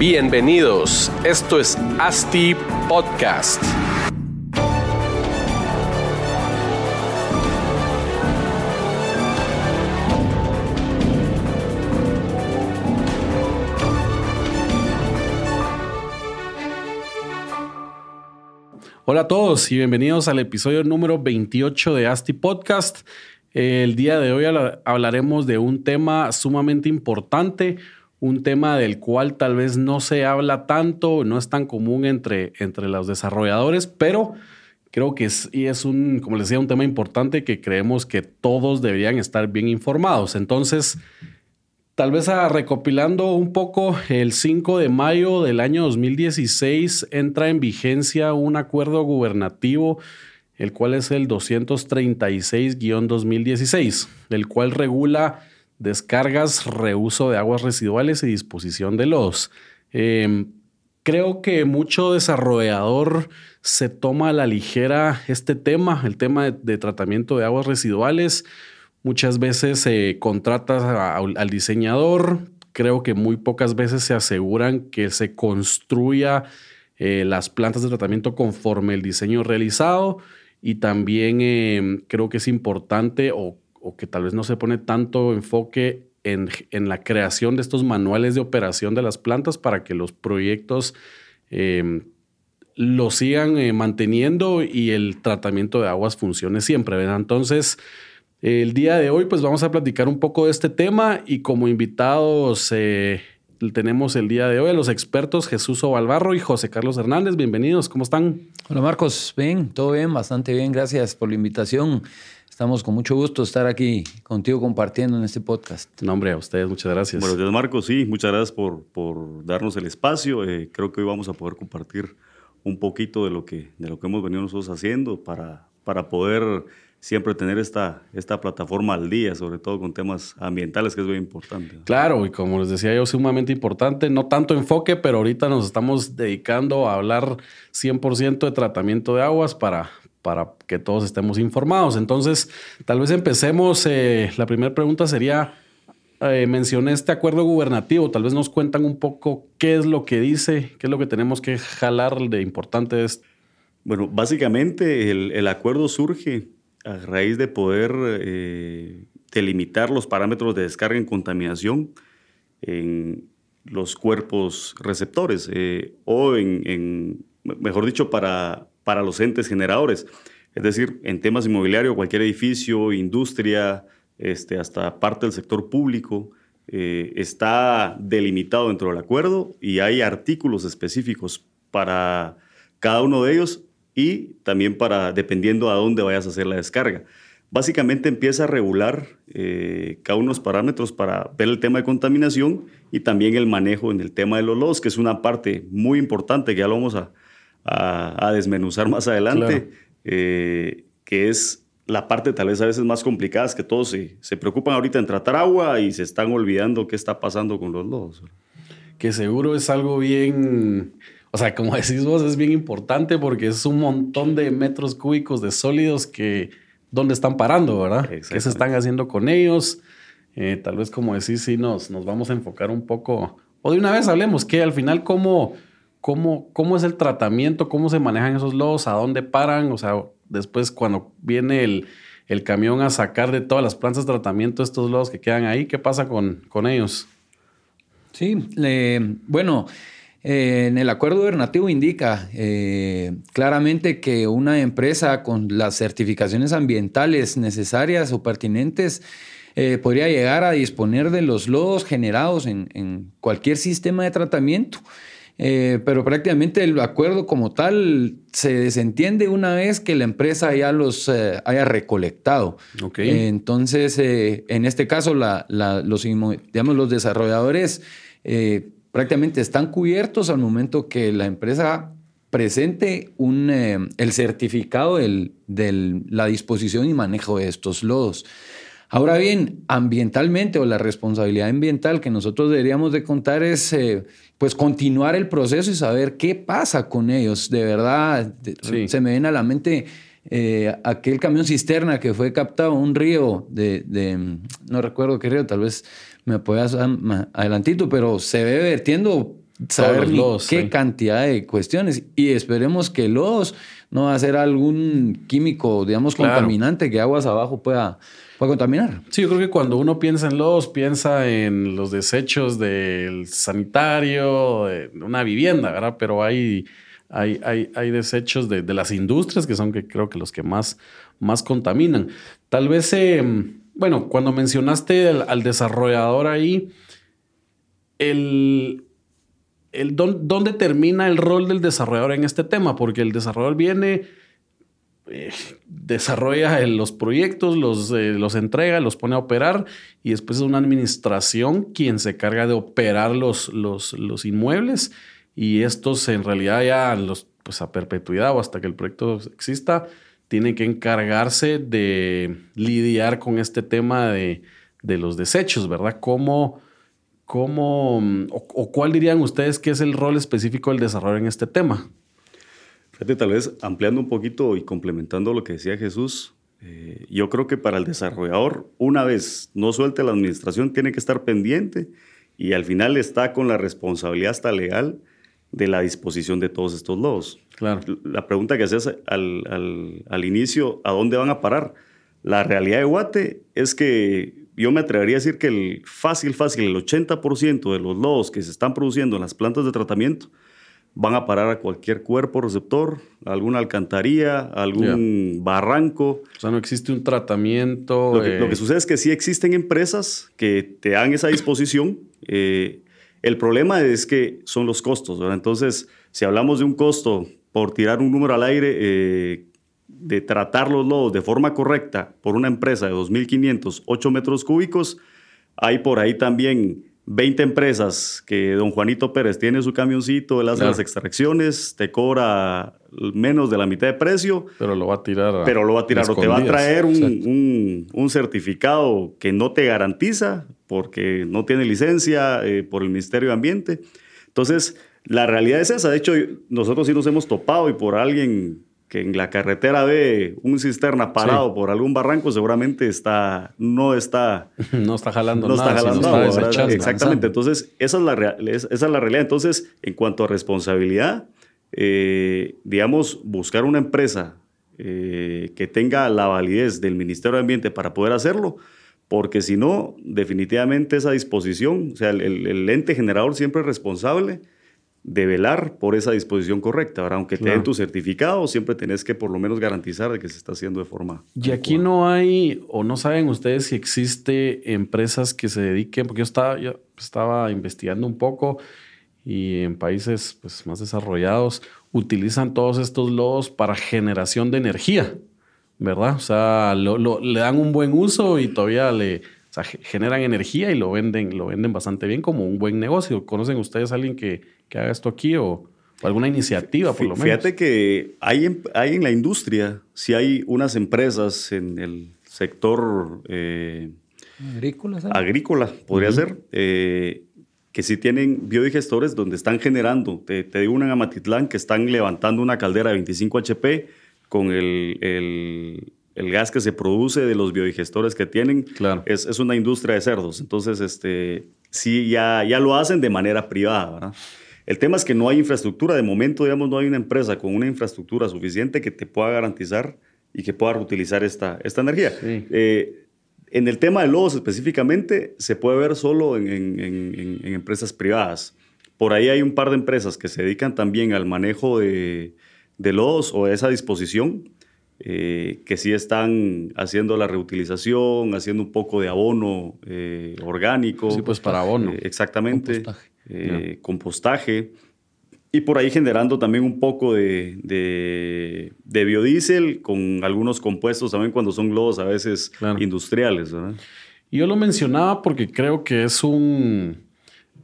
Bienvenidos, esto es ASTI Podcast. Hola a todos y bienvenidos al episodio número 28 de ASTI Podcast. El día de hoy hablaremos de un tema sumamente importante, un tema del cual tal vez no se habla tanto, no es tan común entre, entre los desarrolladores, pero creo que es, y es un, como les decía, un tema importante que creemos que todos deberían estar bien informados. Entonces, tal vez recopilando un poco, el 5 de mayo del año 2016 entra en vigencia un acuerdo gubernativo el cual es el 236-2016, el cual regula descargas, reuso de aguas residuales y disposición de lodos. Em, creo que mucho desarrollador se toma a la ligera este tema, el tema de, tratamiento de aguas residuales. Muchas veces se contrata al diseñador. Creo que muy pocas veces se aseguran que se construya eh, las plantas de tratamiento conforme el diseño realizado. Y también em, creo que es importante o o que tal vez no se pone tanto enfoque en, la creación de estos manuales de operación de las plantas para que los proyectos eh, lo sigan eh, manteniendo y el tratamiento de aguas funcione siempre. ¿verdad? Entonces, el día de hoy pues vamos a platicar un poco de este tema y como invitados eh, tenemos el día de hoy a los expertos Jesús Ovalbarro y José Carlos Hernández. Bienvenidos, ¿cómo están? Hola Marcos, bien, todo bien, bastante bien, gracias por la invitación. Estamos con mucho gusto estar aquí contigo compartiendo en este podcast. No, hombre, a ustedes muchas gracias. Buenos días, Marcos. Sí, muchas gracias por, por darnos el espacio. Eh, creo que hoy vamos a poder compartir un poquito de lo que, de lo que hemos venido nosotros haciendo para, para poder siempre tener esta, esta plataforma al día, sobre todo con temas ambientales, que es muy importante. Claro, y como les decía yo, sumamente importante, no tanto enfoque, pero ahorita nos estamos dedicando a hablar 100% de tratamiento de aguas para, para que todos estemos informados. Entonces, tal vez empecemos. Eh, la primera pregunta sería, eh, mencioné este acuerdo gubernativo, tal vez nos cuentan un poco qué es lo que dice, qué es lo que tenemos que jalar de importante esto. Bueno, básicamente el, acuerdo surge a raíz de poder eh, delimitar los parámetros de descarga en contaminación en los cuerpos receptores o en, mejor dicho, para para los entes generadores. Es decir, en temas inmobiliarios, cualquier edificio, industria, este, hasta parte del sector público, eh, está delimitado dentro del acuerdo y hay artículos específicos para cada uno de ellos y también para, dependiendo a dónde vayas a hacer la descarga. Básicamente empieza a regular eh, cada uno de los parámetros para ver el tema de contaminación y también el manejo en el tema de los lodos, que es una parte muy importante que ya lo vamos a, a, desmenuzar más adelante, eh, que es la parte tal vez a veces más complicada, es que todos se, se, preocupan ahorita en tratar agua y se están olvidando qué está pasando con los lodos. Que seguro es algo bien, o sea, como decís vos, es bien importante porque es un montón de metros cúbicos de sólidos que, ¿dónde están parando, verdad? ¿Qué se están haciendo con ellos? Eh, tal vez como decís, sí nos, nos vamos a enfocar un poco, o de una vez hablemos que al final cómo ¿Cómo, ¿Cómo es el tratamiento? ¿Cómo se manejan esos lodos? ¿A dónde paran? O sea, después cuando viene el, el camión a sacar de todas las plantas de tratamiento estos lodos que quedan ahí, ¿qué pasa con, con ellos? Sí, bueno, eh, en el acuerdo gubernativo indica eh, claramente que una empresa con las certificaciones ambientales necesarias o pertinentes eh, podría llegar a disponer de los lodos generados en, en cualquier sistema de tratamiento. Eh, pero prácticamente el acuerdo como tal se desentiende una vez que la empresa ya los eh, haya recolectado. entonces, eh, en este caso, los, digamos, los desarrolladores prácticamente están cubiertos al momento que la empresa presente un, el certificado de la disposición y manejo de estos lodos. Ahora bien, ambientalmente o la responsabilidad ambiental que nosotros deberíamos de contar es pues continuar el proceso y saber qué pasa con ellos. De verdad, se me viene a la mente eh, aquel camión cisterna que fue captado en un río de, no recuerdo qué río, tal vez me apoyas adelantito, pero se ve vertiendo saber qué cantidad de cuestiones. Y esperemos que los no va a ser algún químico, digamos, contaminante que aguas abajo pueda, pueda contaminar. Sí, yo creo que cuando uno piensa en los, piensa en los desechos del sanitario, de una vivienda, ¿verdad? Pero hay, hay, hay, hay desechos de, las industrias que son que creo que los que más, más contaminan. Tal vez, eh, bueno, cuando mencionaste al desarrollador ahí, el, el, ¿dónde termina el rol del desarrollador en este tema? Porque el desarrollador viene, desarrolla los proyectos, los, eh, los entrega, los pone a operar y después es una administración quien se carga de operar los, los, los inmuebles y estos en realidad ya los, pues a perpetuidad o hasta que el proyecto exista, tienen que encargarse de lidiar con este tema de, de los desechos, ¿verdad? ¿Cómo ¿Cómo o, cuál dirían ustedes que es el rol específico del desarrollo en este tema? Fíjate, tal vez ampliando un poquito y complementando lo que decía Jesús, eh, yo creo que para el desarrollador, una vez no suelte la administración, tiene que estar pendiente y al final está con la responsabilidad hasta legal de la disposición de todos estos lodos. Claro. La pregunta que hacías al, al, al inicio, ¿a dónde van a parar? La realidad de Guate es que yo me atrevería a decir que el fácil, fácil, el 80% de los lodos que se están produciendo en las plantas de tratamiento van a parar a cualquier cuerpo receptor, a alguna alcantarilla, a algún barranco. O sea, no existe un tratamiento. Lo que, eh, sucede es que sí existen empresas que te dan esa disposición. Eh, el problema es que son los costos. Entonces, si hablamos de un costo por tirar un número al aire, eh, de tratar los lodos de forma correcta por una empresa de 2.508 metros cúbicos, hay por ahí también 20 empresas que don Juanito Pérez tiene su camioncito, él hace las extracciones, te cobra menos de la mitad de precio. Pero lo va a tirar. pero lo va a tirar o te va a traer un, un, certificado que no te garantiza porque no tiene licencia eh, por el Ministerio de Ambiente. Entonces, la realidad es esa. De hecho, nosotros sí nos hemos topado y por alguien que en la carretera ve un cisterna parado por algún barranco, seguramente está, no está... No está jalando no nada. Está jalando Exactamente. Entonces, esa es, la esa es la realidad. Entonces, en cuanto a responsabilidad, eh, digamos, buscar una empresa eh, que tenga la validez del Ministerio de Ambiente para poder hacerlo, porque si no, definitivamente esa disposición, o sea, el, el ente generador siempre es responsable de velar por esa disposición correcta. Aunque te den tu certificado, siempre tenés que por lo menos garantizar de que se está haciendo de forma. Y aquí no hay, o no saben ustedes si existe empresas que se dediquen, porque yo estaba, yo estaba investigando un poco y en países pues, más desarrollados utilizan todos estos lodos para generación de energía, ¿verdad? O sea, le dan un buen uso y todavía le generan energía y lo venden, lo venden bastante bien como un buen negocio. ¿Conocen ustedes a alguien que que haga esto aquí o, alguna iniciativa por lo menos. Fíjate que hay en, hay en la industria, si hay unas empresas en el sector eh, agrícola, agrícola, podría ser, eh, que sí tienen biodigestores donde están generando, te, digo una en Amatitlán, que están levantando una caldera de 25 HP con el, el, el gas que se produce de los biodigestores que tienen. Claro. Es, es una industria de cerdos. Entonces, este, sí, ya, ya lo hacen de manera privada, ¿verdad? El tema es que no hay infraestructura. De momento, digamos, no hay una empresa con una infraestructura suficiente que te pueda garantizar y que pueda reutilizar esta, esta energía. Eh, en el tema de lodos específicamente, se puede ver solo en, empresas privadas. Por ahí hay un par de empresas que se dedican también al manejo de, de lodos o de esa disposición, eh, que sí están haciendo la reutilización, haciendo un poco de abono eh, orgánico. Sí, pues para abono. exactamente. Eh, compostaje y por ahí generando también un poco de, de, biodiesel con algunos compuestos también cuando son globos a veces industriales. Y yo lo mencionaba porque creo que es un,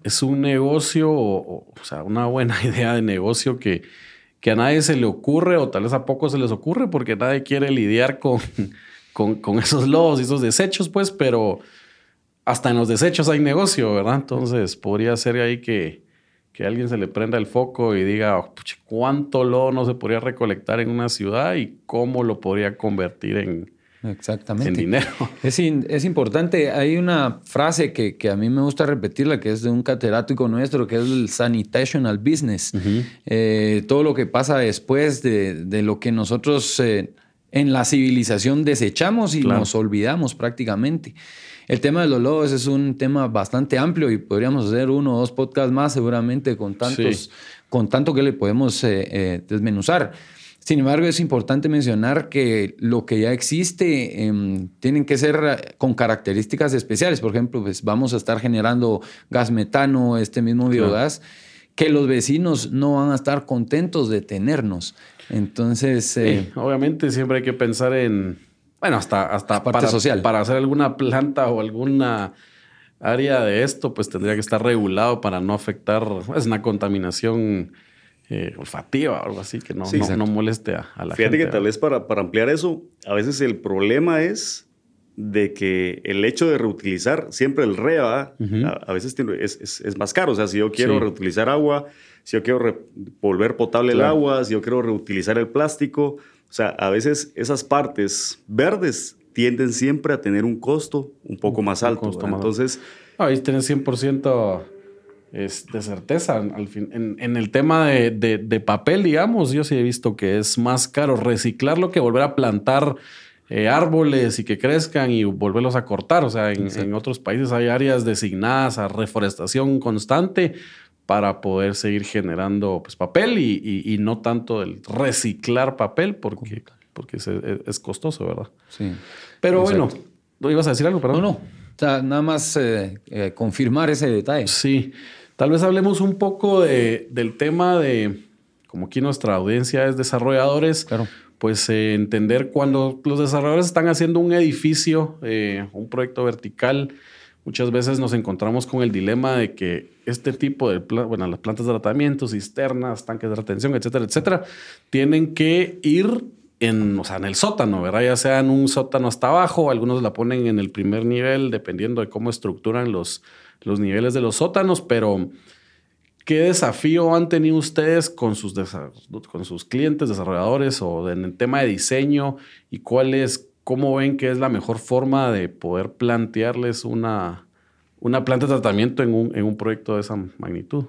es un negocio, o, sea, una buena idea de negocio que, que a nadie se le ocurre o tal vez a poco se les ocurre porque nadie quiere lidiar con, con, esos lobos y esos desechos, pues, pero hasta en los desechos hay negocio, ¿verdad? Entonces podría ser ahí que, que alguien se le prenda el foco y diga cuánto lodo no se podría recolectar en una ciudad y cómo lo podría convertir en, Exactamente. en dinero. Es, in- es importante, hay una frase que, que a mí me gusta repetirla, que es de un catedrático nuestro, que es el sanitational business. Eh, todo lo que pasa después de, de lo que nosotros eh, en la civilización desechamos y Claro. nos olvidamos prácticamente. El tema de los lodos es un tema bastante amplio y podríamos hacer uno o dos podcasts más seguramente con tantos, Sí. con tanto que le podemos eh, desmenuzar. Sin embargo, es importante mencionar que lo que ya existe em, tienen que ser eh, con características especiales. Por ejemplo, pues vamos a estar generando gas metano, este mismo biogás, que los vecinos no van a estar contentos de tenernos. Entonces, eh, Sí, obviamente siempre hay que pensar en, bueno, hasta, hasta Parte para, social. para hacer alguna planta o alguna área de esto, pues tendría que estar regulado para no afectar, es una contaminación eh, olfativa o algo así, que no, Sí, no, moleste a, a la Fíjate gente. que tal vez para, para ampliar eso, a veces el problema es de que el hecho de reutilizar, siempre el REA, a, a veces tiene- es, es- es más caro. O sea, si yo quiero Sí. reutilizar agua, si yo quiero re- volver potable el agua, si yo quiero reutilizar el plástico, o sea, a veces esas partes verdes tienden siempre a tener un costo un poco más un alto. costo ¿verdad? más alto. Entonces, Ahí tenés 100% es de certeza. Al fin, en, en el tema de, de- de papel, digamos, yo sí he visto que es más caro reciclarlo que volver a plantar eh, árboles y que crezcan y volverlos a cortar. O sea, en, en otros países hay áreas designadas a reforestación constante para poder seguir generando pues, papel y, y- y no tanto el reciclar papel porque, porque es, es costoso, ¿verdad? sí. Pero Exacto. bueno, ¿no ibas a decir algo? Perdón. No, no. O sea, nada más eh, eh, confirmar ese detalle. Sí, tal vez hablemos un poco de- del tema de, como aquí nuestra audiencia es desarrolladores, Claro. pues eh, entender cuando los desarrolladores están haciendo un edificio, un proyecto vertical, muchas veces nos encontramos con el dilema de que este tipo de, bueno, las plantas de tratamiento, cisternas, tanques de retención, etcétera, etcétera, tienen que ir en, o sea, en el sótano, ¿verdad? Ya sea en un sótano hasta abajo, algunos la ponen en el primer nivel, dependiendo de cómo estructuran los, los niveles de los sótanos, pero ¿qué desafío han tenido ustedes con sus, con sus clientes, desarrolladores o en el tema de diseño y cuál es, cómo ven que es la mejor forma de poder plantearles una, una planta de tratamiento en un, en un proyecto de esa magnitud?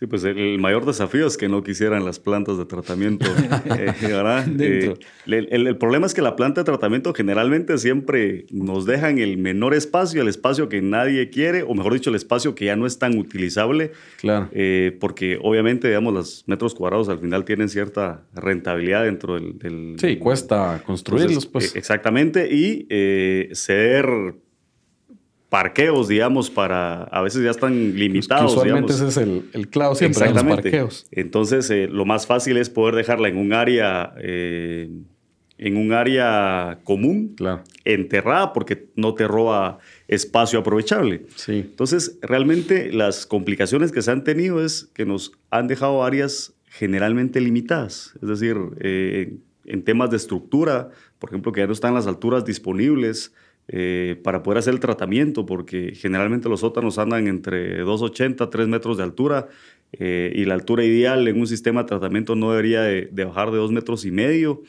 Sí, pues el, mayor desafío es que no quisieran las plantas de tratamiento, eh, ¿verdad? Eh, el, el- el problema es que la planta de tratamiento generalmente siempre nos dejan el menor espacio, el espacio que nadie quiere, o mejor dicho, el espacio que ya no es tan utilizable, Claro. eh, porque obviamente, digamos, los metros cuadrados al final tienen cierta rentabilidad dentro del... del- Sí, cuesta construirlos, entonces, pues. eh, exactamente, y eh, ser parqueos, digamos, para... A veces ya están Pues limitados, usualmente digamos. ese es el, el clavo siempre en los parqueos. Entonces, eh, lo más fácil es poder dejarla en un área, eh, en un área común, Claro. enterrada, porque no te roba espacio aprovechable. Sí. Entonces, realmente las complicaciones que se han tenido es que nos han dejado áreas generalmente limitadas. Es decir, eh, en temas de estructura, por ejemplo, que ya no están las alturas disponibles eh, para poder hacer el tratamiento, porque generalmente los sótanos andan entre 2,80, 3 metros de altura, eh, y la altura ideal en un sistema de tratamiento no debería de, de bajar de 2 metros y medio.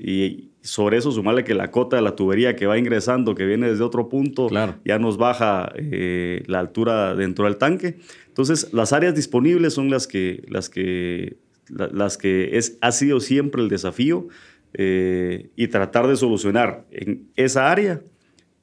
Y sobre eso sumarle que la cota de la tubería que va ingresando, que viene desde otro punto, Claro. ya nos baja eh, la altura dentro del tanque. Entonces, las áreas disponibles son las que, las que, la- las que es, ha sido siempre el desafío eh, y tratar de solucionar en esa área,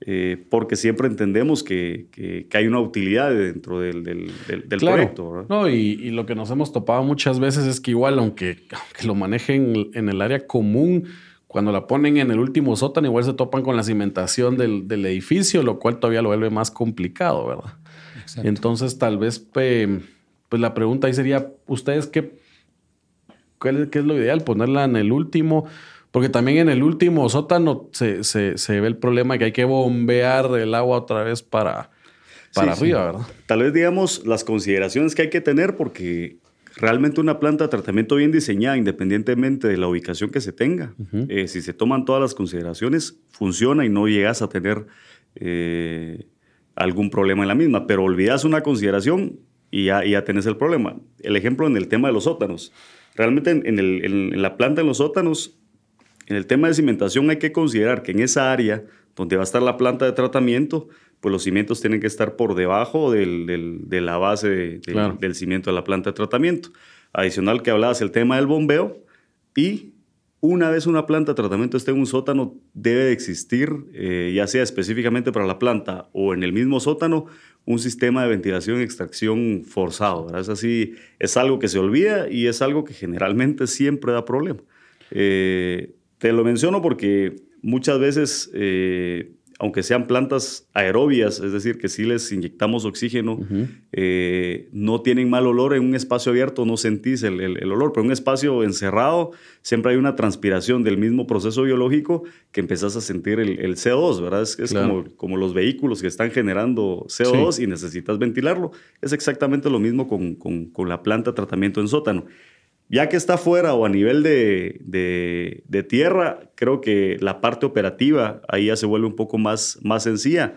eh, porque siempre entendemos que, que- que hay una utilidad dentro del, del- del- del Claro. proyecto. ¿verdad? No, y, y lo que nos hemos topado muchas veces es que igual, aunque, aunque lo manejen en el área común, cuando la ponen en el último sótano, igual se topan con la cimentación del, del edificio, lo cual todavía lo vuelve más complicado, ¿verdad? Exacto. Entonces, tal vez, pues la pregunta ahí sería, ¿ustedes qué, es- qué es lo ideal? ¿Ponerla en el último? Porque también en el último sótano se, se- se ve el problema que hay que bombear el agua otra vez para, para Sí, arriba, ¿verdad? Tal vez digamos las consideraciones que hay que tener porque realmente una planta de tratamiento bien diseñada, independientemente de la ubicación que se tenga, eh, si se toman todas las consideraciones, funciona y no llegas a tener eh, algún problema en la misma, pero olvidas una consideración y ya, y ya tenés el problema. El ejemplo en el tema de los sótanos. Realmente en, el- en la planta en los sótanos en el tema de cimentación hay que considerar que en esa área donde va a estar la planta de tratamiento, pues los cimientos tienen que estar por debajo de la base del cimiento de la planta de tratamiento. Adicional que hablabas el tema del bombeo y una vez una planta de tratamiento esté en un sótano, debe de existir, eh, ya sea específicamente para la planta o en el mismo sótano, un sistema de ventilación y extracción forzado. Es así, es algo que se olvida y es algo que generalmente siempre da problema. Eh, te lo menciono porque muchas veces eh, aunque sean plantas aerobias, es decir, que si les inyectamos oxígeno, eh, no tienen mal olor. En un espacio abierto no sentís el, olor, pero en un espacio encerrado siempre hay una transpiración del mismo proceso biológico que empezás a sentir el, CO2, ¿verdad? Es, como, como, los vehículos que están generando CO2 y necesitas ventilarlo. Es exactamente lo mismo con, con, con la planta tratamiento en sótano. Ya que está fuera o a nivel de, tierra, creo que la parte operativa ahí ya se vuelve un poco más, más sencilla.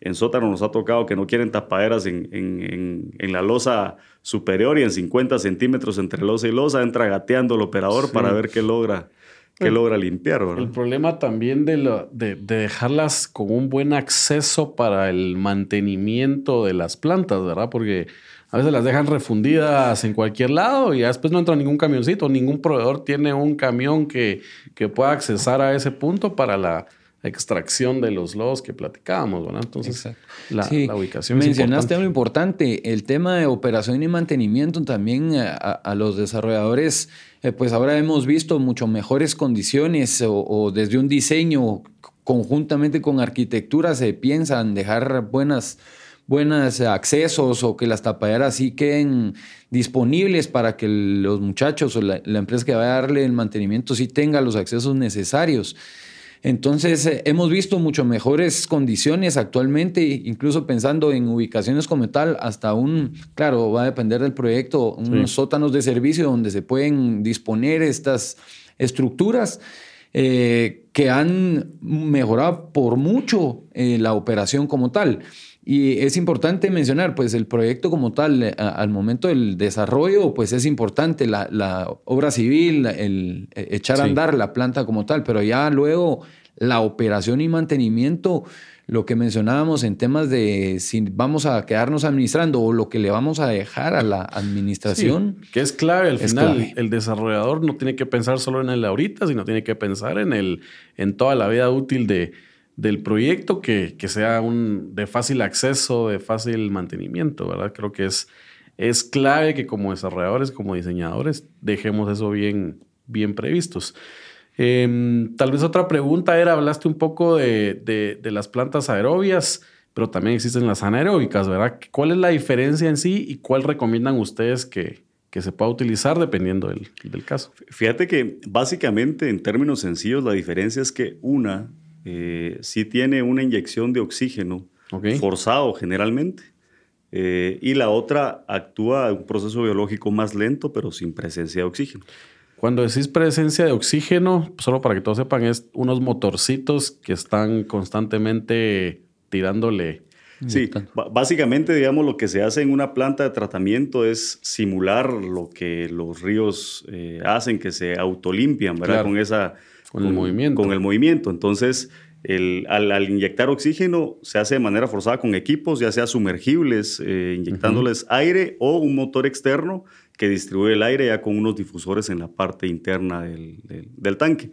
En sótano nos ha tocado que no quieren tapaderas en, la losa superior y en 50 centímetros entre losa y losa entra gateando el operador para ver qué logra, qué logra limpiar. El problema también de, de, dejarlas con un buen acceso para el mantenimiento de las plantas, ¿verdad? Porque a veces las dejan refundidas en cualquier lado y después no entra ningún camioncito. Ningún proveedor tiene un camión que, que pueda accesar a ese punto para la extracción de los lodos que platicábamos, ¿verdad? Entonces, la, ubicación Mencionaste algo importante, el tema de operación y mantenimiento también a, los desarrolladores, eh, pues ahora hemos visto mucho mejores condiciones o, desde un diseño conjuntamente con arquitectura se piensan dejar buenas buenos accesos o que las tapaderas sí queden disponibles para que los muchachos o la, empresa que vaya a darle el mantenimiento sí tenga los accesos necesarios. Entonces, eh, hemos visto mucho mejores condiciones actualmente, incluso pensando en ubicaciones como tal, hasta un, claro, va a depender del proyecto, unos sótanos de servicio donde se pueden disponer estas estructuras. Eh, que han mejorado por mucho eh, la operación como tal. Y es importante mencionar, pues el proyecto como tal, eh, al momento del desarrollo, pues es importante la, obra civil, el e, echar a andar la planta como tal, pero ya luego la operación y mantenimiento, lo que mencionábamos en temas de si vamos a quedarnos administrando o lo que le vamos a dejar a la administración. que es clave al final. El desarrollador no tiene que pensar solo en el ahorita, sino tiene que pensar en, el, en toda la vida útil de, del proyecto que, sea un, de fácil acceso, de fácil mantenimiento, ¿verdad? Creo que es, es clave que como desarrolladores, como diseñadores, dejemos eso bien, bien previstos. Em, tal vez otra pregunta era, hablaste un poco de, las plantas aerobias, pero también existen las anaeróbicas, ¿verdad? ¿Cuál es la diferencia en sí y cuál recomiendan ustedes que, que se pueda utilizar dependiendo del, del caso? Fíjate que básicamente en términos sencillos la diferencia es que una eh, sí tiene una inyección de oxígeno forzado generalmente. Eh, y la otra actúa un proceso biológico más lento, pero sin presencia de oxígeno. Cuando decís presencia de oxígeno, solo para que todos sepan, es unos motorcitos que están constantemente tirándole. Sí, básicamente, digamos, lo que se hace en una planta de tratamiento es simular lo que los ríos eh, hacen, que se autolimpian, ¿verdad? Con esa con, el movimiento. Con el movimiento. Entonces, el, al, inyectar oxígeno se hace de manera forzada con equipos, ya sea sumergibles, eh, inyectándoles aire o un motor externo que distribuye el aire ya con unos difusores en la parte interna del, del, tanque.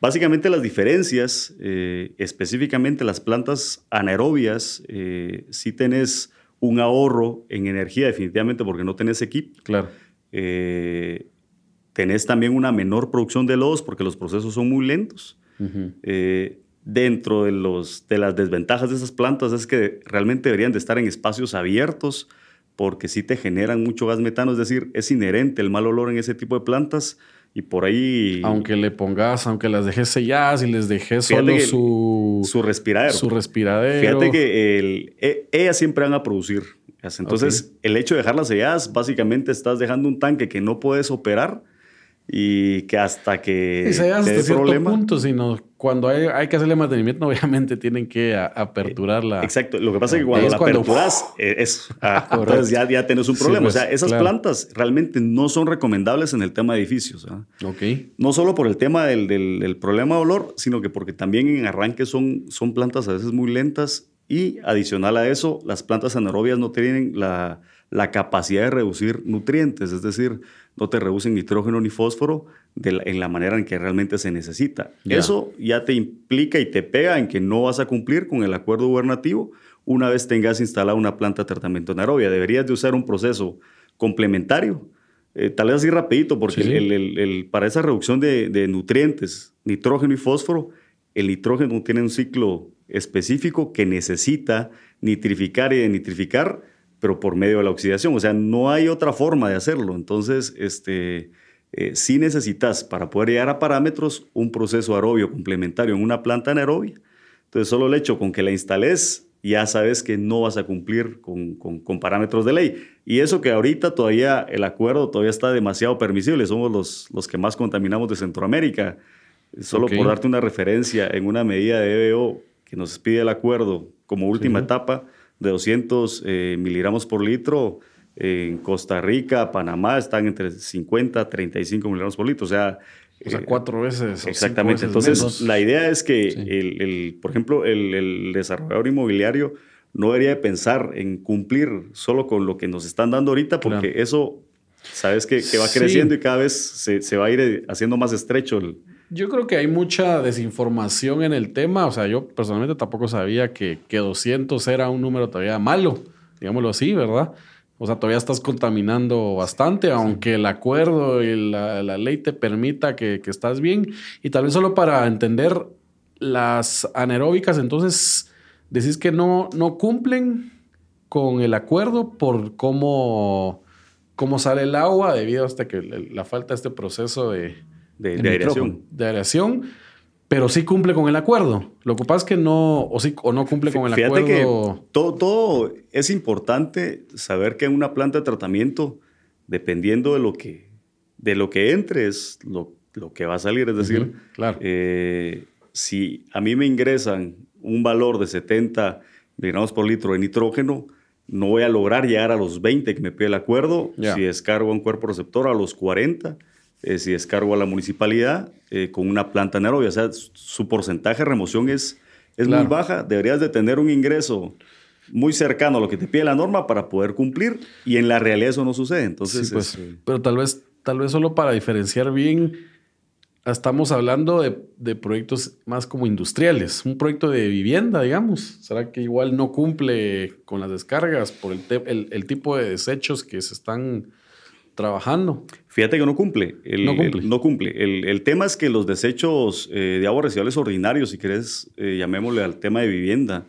Básicamente las diferencias, eh, específicamente las plantas anaerobias, eh, si tenés un ahorro en energía definitivamente porque no tenés equipo. Claro. Eh, tenés también una menor producción de lodos porque los procesos son muy lentos. Eh, dentro de, los, de las desventajas de esas plantas es que realmente deberían de estar en espacios abiertos porque sí te generan mucho gas metano, es decir, es inherente el mal olor en ese tipo de plantas y por ahí... Aunque le pongas, aunque las dejes selladas y les dejes solo su... Su respiradero. Su respiradero. Fíjate que el, e, ellas siempre van a producir. Entonces, el hecho de dejarlas selladas, básicamente estás dejando un tanque que no puedes operar y que hasta que Y se hasta te cierto problema. punto, sino cuando hay, hay que hacerle mantenimiento, obviamente tienen que a- aperturar la... Exacto. Lo que pasa es que cuando Es la cuando- aperturas, eh, es, ah, entonces ya, ya tenés un Sí, problema. pues, o sea, esas claro. plantas realmente no son recomendables en el tema de edificios. ¿ah? Ok. No solo por el tema del, del- del problema de olor, sino que porque también en arranque son, son plantas a veces muy lentas y adicional a eso, las plantas anaerobias no tienen la, la capacidad de reducir nutrientes, es decir, no te reducen nitrógeno ni fósforo de la- en la manera en que realmente se necesita. Eso ya te implica y te pega en que no vas a cumplir con el acuerdo gubernativo una vez tengas instalada una planta de tratamiento anaerobia. Deberías de usar un proceso complementario. Eh, tal vez así rapidito, porque Sí, sí. el- el- el- para esa reducción de, de nutrientes, nitrógeno y fósforo, el nitrógeno tiene un ciclo específico que necesita nitrificar y denitrificar, pero por medio de la oxidación. O sea, no hay otra forma de hacerlo. Entonces, este, eh, sí necesitas, para poder llegar a parámetros, un proceso aerobio complementario en una planta anaerobia. Entonces, solo el hecho con que la instales, ya sabes que no vas a cumplir con, con- con parámetros de ley. Y eso que ahorita todavía el acuerdo todavía está demasiado permisible. Somos los, los que más contaminamos de Centroamérica. Solo por darte una referencia, en una medida de EBO que nos pide el acuerdo como última Sí. etapa de 200 eh, miligramos por litro, en Costa Rica, Panamá están entre 50 a 35 miligramos por litro. O sea, O sea, eh, cuatro veces. Exactamente. veces Entonces, menos. la idea es que, Sí. el, el- por ejemplo, el, el desarrollador inmobiliario no debería de pensar en cumplir solo con lo que nos están dando ahorita, porque Claro. eso, sabes que, que va Sí. creciendo y cada vez se, se va a ir haciendo más estrecho. el- Yo creo que hay mucha desinformación en el tema. O sea, yo personalmente tampoco sabía que, que 200 era un número todavía malo, digámoslo así, ¿verdad? O sea, todavía estás contaminando bastante, aunque el acuerdo y la, la ley te permita que, que estás bien. Y tal vez solo para entender las anaeróbicas, entonces decís que no, no cumplen con el acuerdo por cómo, cómo sale el agua debido a este que la falta de este proceso de, de, de aireación. de aireación, pero sí cumple con el acuerdo. Lo que pasa es que no, o sí, o no cumple con el Fíjate acuerdo. que todo, todo es importante saber que en una planta de tratamiento, dependiendo de lo que, de lo que entre, es lo, lo que va a salir. Es decir, claro. eh, si a mí me ingresan un valor de 70 miligramos por litro de nitrógeno, no voy a lograr llegar a los 20 que me pide el acuerdo. Si descargo a un cuerpo receptor a los 40, eh, si descargo a la municipalidad eh, con una planta anaerobia. O sea, su- porcentaje de remoción es, es Claro. muy baja. Deberías de tener un ingreso muy cercano a lo que te pide la norma para poder cumplir y en la realidad eso no sucede. Entonces, Sí, pues, este, pero tal vez, tal vez solo para diferenciar bien, estamos hablando de, de proyectos más como industriales, un proyecto de vivienda, digamos. ¿Será que igual no cumple con las descargas por el, te- el- el tipo de desechos que se están trabajando? Fíjate que no cumple. El, No cumple. el- no cumple. El, el tema es que los desechos eh, de aguas residuales ordinarios, si querés, eh, llamémosle al tema de vivienda,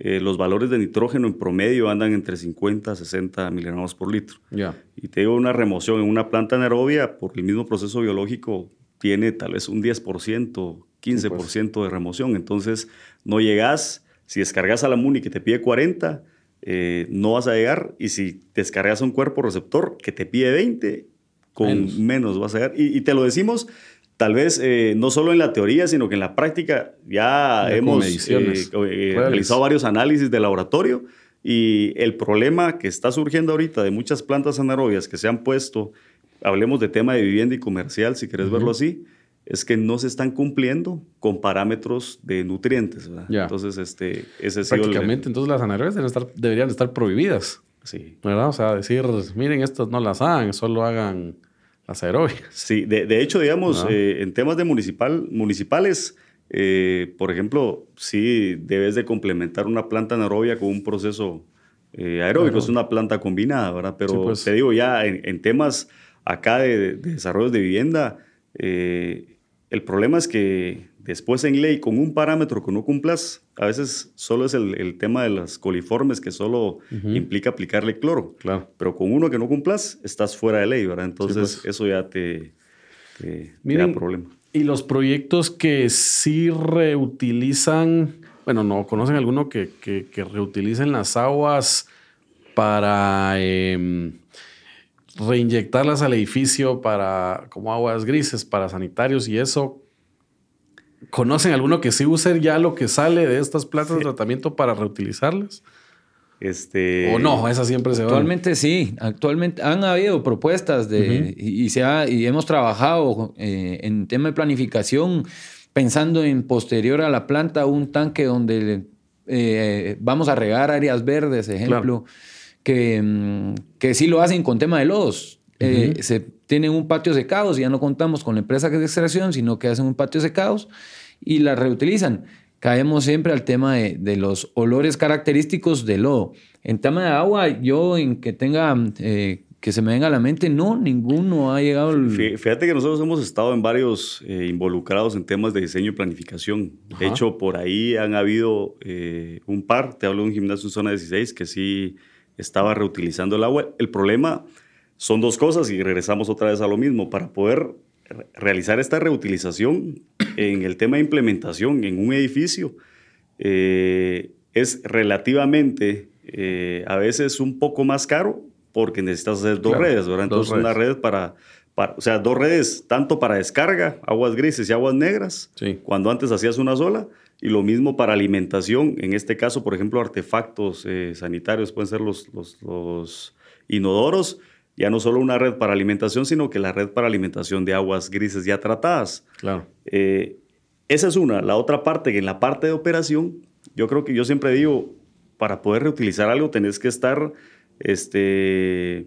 eh, los valores de nitrógeno en promedio andan entre 50 a 60 miligramos por litro. Y te digo, una remoción en una planta anaerobia por el mismo proceso biológico tiene tal vez un 10%, 15% de remoción. Entonces, no llegas, si descargas a la MUNI que te pide 40, eh, no vas a llegar. Y si descargas un cuerpo receptor que te pide 20, con Menos. menos, vas a llegar. Y, y te lo decimos tal vez eh, no solo en la teoría, sino que en la práctica ya, hemos eh, eh, realizado varios análisis de laboratorio y el problema que está surgiendo ahorita de muchas plantas anaerobias que se han puesto, hablemos de tema de vivienda y comercial, si querés verlo así, es que no se están cumpliendo con parámetros de nutrientes. ¿verdad? Ya. Entonces, este, ese sido el- Prácticamente, entonces las anaerobias deberían estar, deberían estar prohibidas, sí. ¿verdad? O sea, decir, miren, estas no las hagan, solo hagan las aerobias. Sí, de, de hecho, digamos, eh, en temas de municipal, municipales, eh, por ejemplo, sí debes de complementar una planta anaerobia con un proceso eh, aeróbico, Claro. es una planta combinada, ¿verdad? Pero Sí, pues. te digo, ya en, en temas acá de, de desarrollos de vivienda, eh, el problema es que después en ley, con un parámetro que no cumplas, a veces solo es el, el tema de las coliformes que solo implica aplicarle cloro. Claro. Pero con uno que no cumplas, estás fuera de ley, ¿verdad? Entonces, pues. eso ya te, te- te Miren, da problema. Y los proyectos que sí reutilizan, bueno, no conocen alguno que, que, que reutilicen las aguas para, em, reinyectarlas al edificio para como aguas grises, para sanitarios y eso. ¿Conocen alguno que sí use ya lo que sale de estas plantas de tratamiento para reutilizarlas? Este... O no, esas siempre se van. Actualmente sí, actualmente han habido propuestas de, y, se ha, y hemos trabajado eh, en tema de planificación pensando en posterior a la planta un tanque donde eh, vamos a regar áreas verdes, ejemplo, que, mm, que sí lo hacen con tema de lodos. Eh, se tienen un patio secados y ya no contamos con la empresa que es de extracción, sino que hacen un patio secados y la reutilizan caemos siempre al tema de, los olores característicos del lodo. En tema de agua, yo en que tenga, eh, que se me venga a la mente, no, ninguno ha llegado. Fíjate que nosotros hemos estado en varios eh, involucrados en temas de diseño y planificación. De hecho, por ahí han habido eh, un par, te hablo de un gimnasio en zona 16, que sí estaba reutilizando el agua. El problema son dos cosas y regresamos otra vez a lo mismo. Para poder realizar esta reutilización en el tema de implementación en un edificio eh, es relativamente eh, a veces un poco más caro porque necesitas hacer dos redes, ¿verdad? Entonces una red para, para, o sea, dos redes tanto para descarga, aguas grises y aguas negras, cuando antes hacías una sola, y lo mismo para alimentación, en este caso, por ejemplo, artefactos eh, sanitarios, pueden ser los, los, los inodoros, ya no solo una red para alimentación, sino que la red para alimentación de aguas grises ya tratadas. Claro. Eh, esa es una. La otra parte, que en la parte de operación, yo creo que yo siempre digo, para poder reutilizar algo tenés que estar este,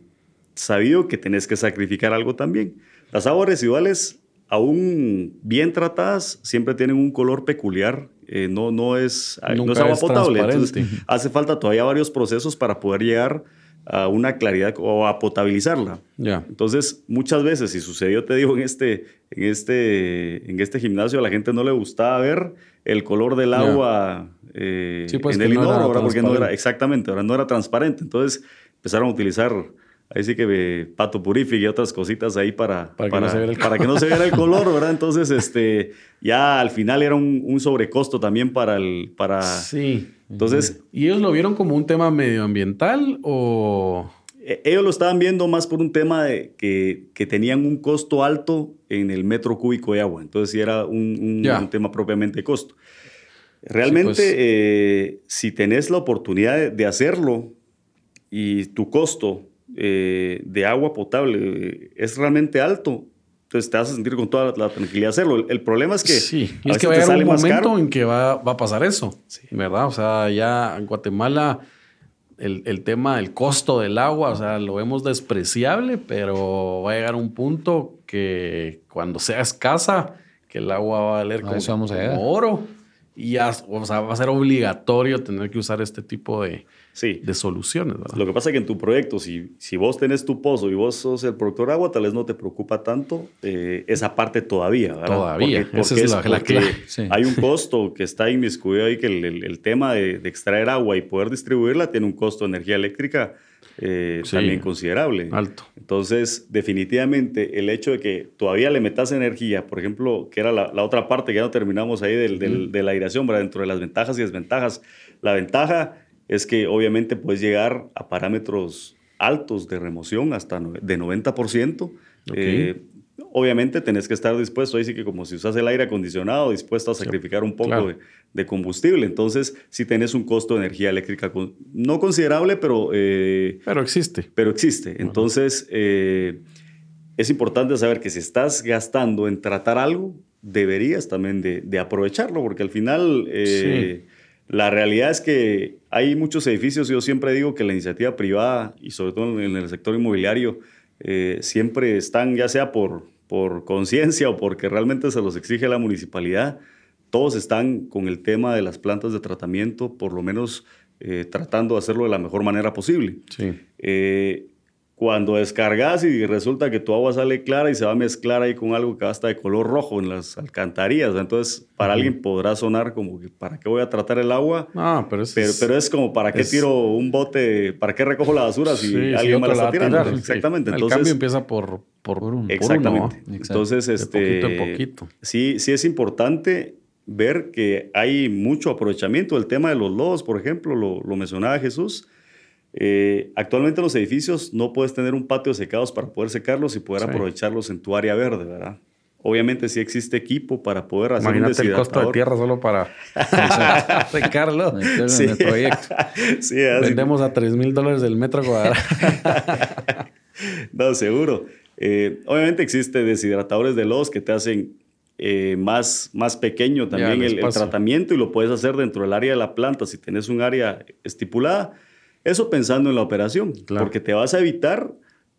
sabido que tenés que sacrificar algo también. Las aguas residuales, aún bien tratadas, siempre tienen un color peculiar. Eh, no, no, es, no es agua potable. Entonces, hace falta todavía varios procesos para poder llegar a una claridad o a potabilizarla. Entonces, muchas veces, y sucedió, te digo, en este, en, este, en este gimnasio, a la gente no le gustaba ver el color del agua eh, pues, en el inodoro, porque no era, exactamente, ahora no era transparente. Entonces, empezaron a utilizar ahí sí que pato purific y otras cositas ahí para, para, que, no se para que no se viera el color, ¿verdad? Entonces, este, ya al final era un, un sobrecosto también para el... Para, sí. Entonces... ¿Y ellos lo vieron como un tema medioambiental o...? E, ellos lo estaban viendo más por un tema de que, que tenían un costo alto en el metro cúbico de agua. Entonces, sí era un, un, tema propiamente de costo. Realmente, pues. eh, si tenés la oportunidad de hacerlo y tu costo eh, de agua potable eh, es realmente alto, entonces te vas a sentir con toda la, tranquilidad de hacerlo. El, problema es que. Sí, es que va a haber un momento en que va, va, a pasar eso, ¿verdad? O sea, ya en Guatemala el, el, tema del costo del agua, o sea, lo vemos despreciable, pero va a llegar un punto que cuando sea escasa, que el agua va a valer como, oro y ya, o sea, va a ser obligatorio tener que usar este tipo de, sí. de soluciones. ¿verdad? Lo que pasa es que en tu proyecto, si, si vos tenés tu pozo y vos sos el productor de agua, tal vez no te preocupa tanto eh, esa parte todavía. ¿verdad? Todavía, porque, esa es, la, clave. Hay un costo que está inmiscuido ahí, que el, el, tema de, de, extraer agua y poder distribuirla tiene un costo de energía eléctrica eh, también considerable. Alto. Entonces, definitivamente, el hecho de que todavía le metas energía, por ejemplo, que era la, la otra parte que ya no terminamos ahí del, del, de la aireación, ¿verdad? dentro de las ventajas y desventajas. La ventaja es que obviamente puedes llegar a parámetros altos de remoción, hasta de 90%. Eh, obviamente tenés que estar dispuesto, ahí sí que como si usas el aire acondicionado, dispuesto a sacrificar un poco de, combustible. Entonces, si tenés un costo de energía eléctrica no considerable, pero... Eh, pero existe. Pero existe. Entonces, eh, es importante saber que si estás gastando en tratar algo, deberías también de, aprovecharlo, porque al final... Sí la realidad es que hay muchos edificios, yo siempre digo que la iniciativa privada y sobre todo en el sector inmobiliario eh, siempre están, ya sea por, por conciencia o porque realmente se los exige la municipalidad, todos están con el tema de las plantas de tratamiento, por lo menos eh, tratando de hacerlo de la mejor manera posible. Sí. Eh, cuando descargas y resulta que tu agua sale clara y se va a mezclar ahí con algo que va a estar de color rojo en las alcantarillas. Entonces, para alguien podrá sonar como que, ¿para qué voy a tratar el agua? Ah, pero es, pero, es como, ¿para qué tiro un bote? ¿Para qué recojo la basura si alguien me la está tirando? Exactamente. Entonces, el cambio empieza por, por, un, exactamente. Entonces, este, de poquito en poquito. Sí, sí es importante ver que hay mucho aprovechamiento. El tema de los lodos, por ejemplo, lo, lo mencionaba Jesús Eh, actualmente en los edificios no puedes tener un patio secados para poder secarlos y poder aprovecharlos en tu área verde, ¿verdad? Obviamente sí existe equipo para poder hacer Imagínate el costo de tierra solo para secarlo. sí. En el proyecto. sí, Vendemos a 3 mil dólares el metro cuadrado. no, seguro. Eh, obviamente existe deshidratadores de lodos que te hacen eh, más, más pequeño también el, tratamiento y lo puedes hacer dentro del área de la planta si tienes un área estipulada. Eso pensando en la operación, porque te vas a evitar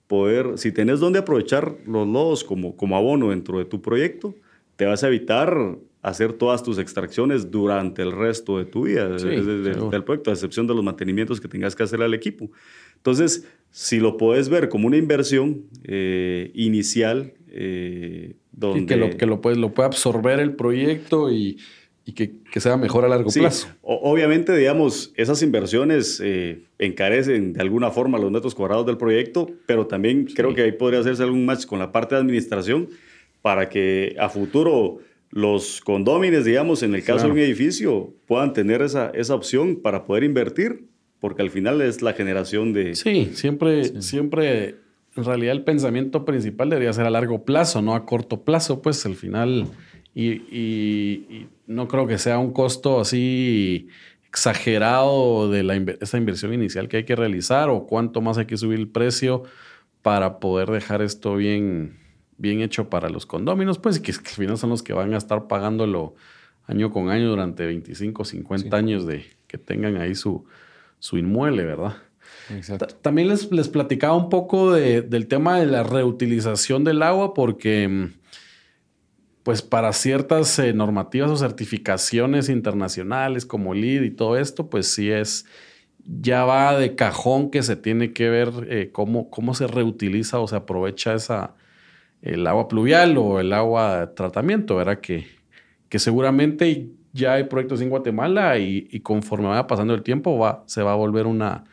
poder, si tienes donde aprovechar los lodos como, como abono dentro de tu proyecto, te vas a evitar hacer todas tus extracciones durante el resto de tu vida del proyecto, a excepción de los mantenimientos que tengas que hacer al equipo. Entonces, si lo puedes ver como una inversión eh, inicial, eh, donde... que, lo, que lo, puede, lo puede absorber el proyecto y, y que, que, sea mejor a largo plazo. obviamente, digamos, esas inversiones eh, encarecen de alguna forma los metros cuadrados del proyecto, pero también creo que ahí podría hacerse algún match con la parte de administración para que a futuro los condómines, digamos, en el caso de un edificio, puedan tener esa, esa opción para poder invertir, porque al final es la generación de... Sí, siempre, siempre, en realidad el pensamiento principal debería ser a largo plazo, no a corto plazo, pues al final, y, no creo que sea un costo así exagerado de la, esa inversión inicial que hay que realizar o cuánto más hay que subir el precio para poder dejar esto bien, bien hecho para los condóminos, pues, que, que al final son los que van a estar pagándolo año con año durante 25, 50 años de que tengan ahí su, su inmueble, ¿verdad? Exacto. También les, les, platicaba un poco del tema de la reutilización del agua, porque mm, pues para ciertas eh, normativas o certificaciones internacionales como LEED y todo esto, pues sí es, ya va de cajón que se tiene que ver eh, cómo, cómo se reutiliza o se aprovecha esa, el agua pluvial o el agua de tratamiento, ¿verdad? Que, que seguramente ya hay proyectos en Guatemala y, conforme vaya pasando el tiempo va, se va a volver una,